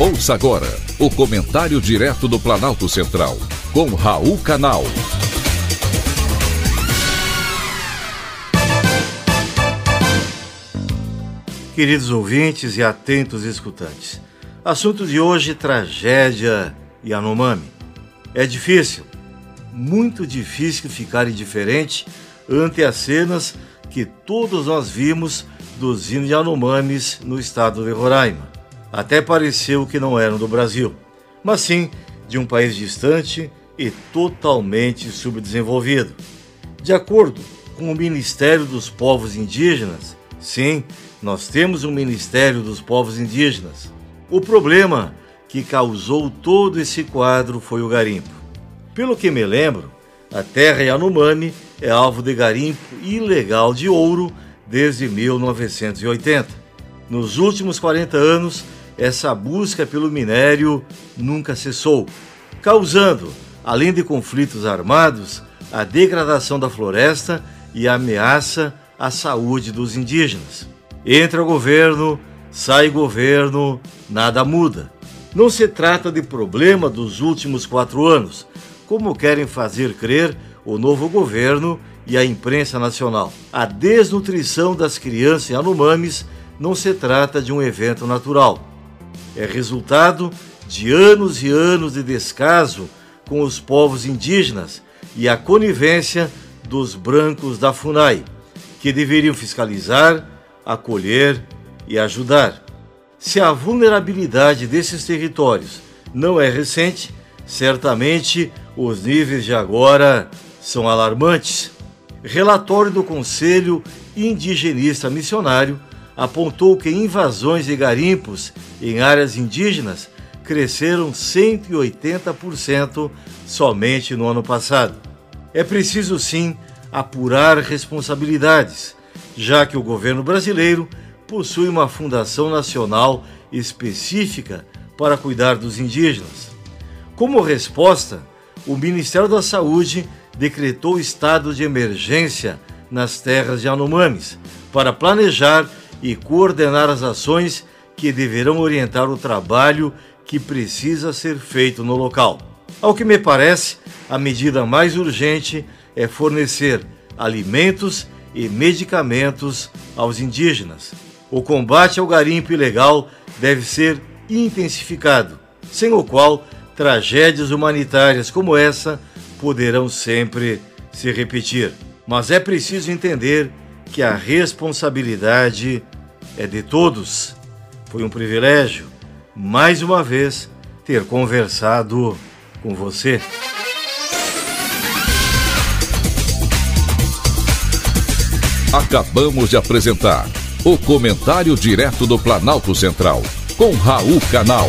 Ouça agora o comentário direto do Planalto Central, com Raul Canal. Queridos ouvintes e atentos escutantes, assunto de hoje: tragédia Yanomami. É difícil, muito difícil ficar indiferente ante as cenas que todos nós vimos dos Yanomamis no estado de Roraima. Até pareceu que não eram do Brasil, mas sim de um país distante e totalmente subdesenvolvido. De acordo com o Ministério dos Povos Indígenas, sim, nós temos um Ministério dos Povos Indígenas. O problema que causou todo esse quadro foi o garimpo. Pelo que me lembro, a terra Yanomami é alvo de garimpo ilegal de ouro desde 1980. Nos últimos 40 anos, essa busca pelo minério nunca cessou, causando, além de conflitos armados, a degradação da floresta e a ameaça à saúde dos indígenas. Entra governo, sai governo, nada muda. Não se trata de problema dos últimos quatro anos, como querem fazer crer o novo governo e a imprensa nacional. A desnutrição das crianças Anomames não se trata de um evento natural é resultado de anos e anos de descaso com os povos indígenas e a conivência dos brancos da FUNAI, que deveriam fiscalizar, acolher e ajudar. Se a vulnerabilidade desses territórios não é recente, certamente os níveis de agora são alarmantes. Relatório do Conselho Indigenista Missionário apontou que invasões e garimpos em áreas indígenas cresceram 180% somente no ano passado. É preciso sim apurar responsabilidades, já que o governo brasileiro possui uma fundação nacional específica para cuidar dos indígenas. Como resposta, o Ministério da Saúde decretou estado de emergência nas terras de Anomames para planejar e coordenar as ações que deverão orientar o trabalho que precisa ser feito no local. Ao que me parece, a medida mais urgente é fornecer alimentos e medicamentos aos indígenas. O combate ao garimpo ilegal deve ser intensificado, sem o qual tragédias humanitárias como essa poderão sempre se repetir. Mas é preciso entender que a responsabilidade é de todos. Foi um privilégio, mais uma vez, ter conversado com você. Acabamos de apresentar o Comentário Direto do Planalto Central, com Raul Canal.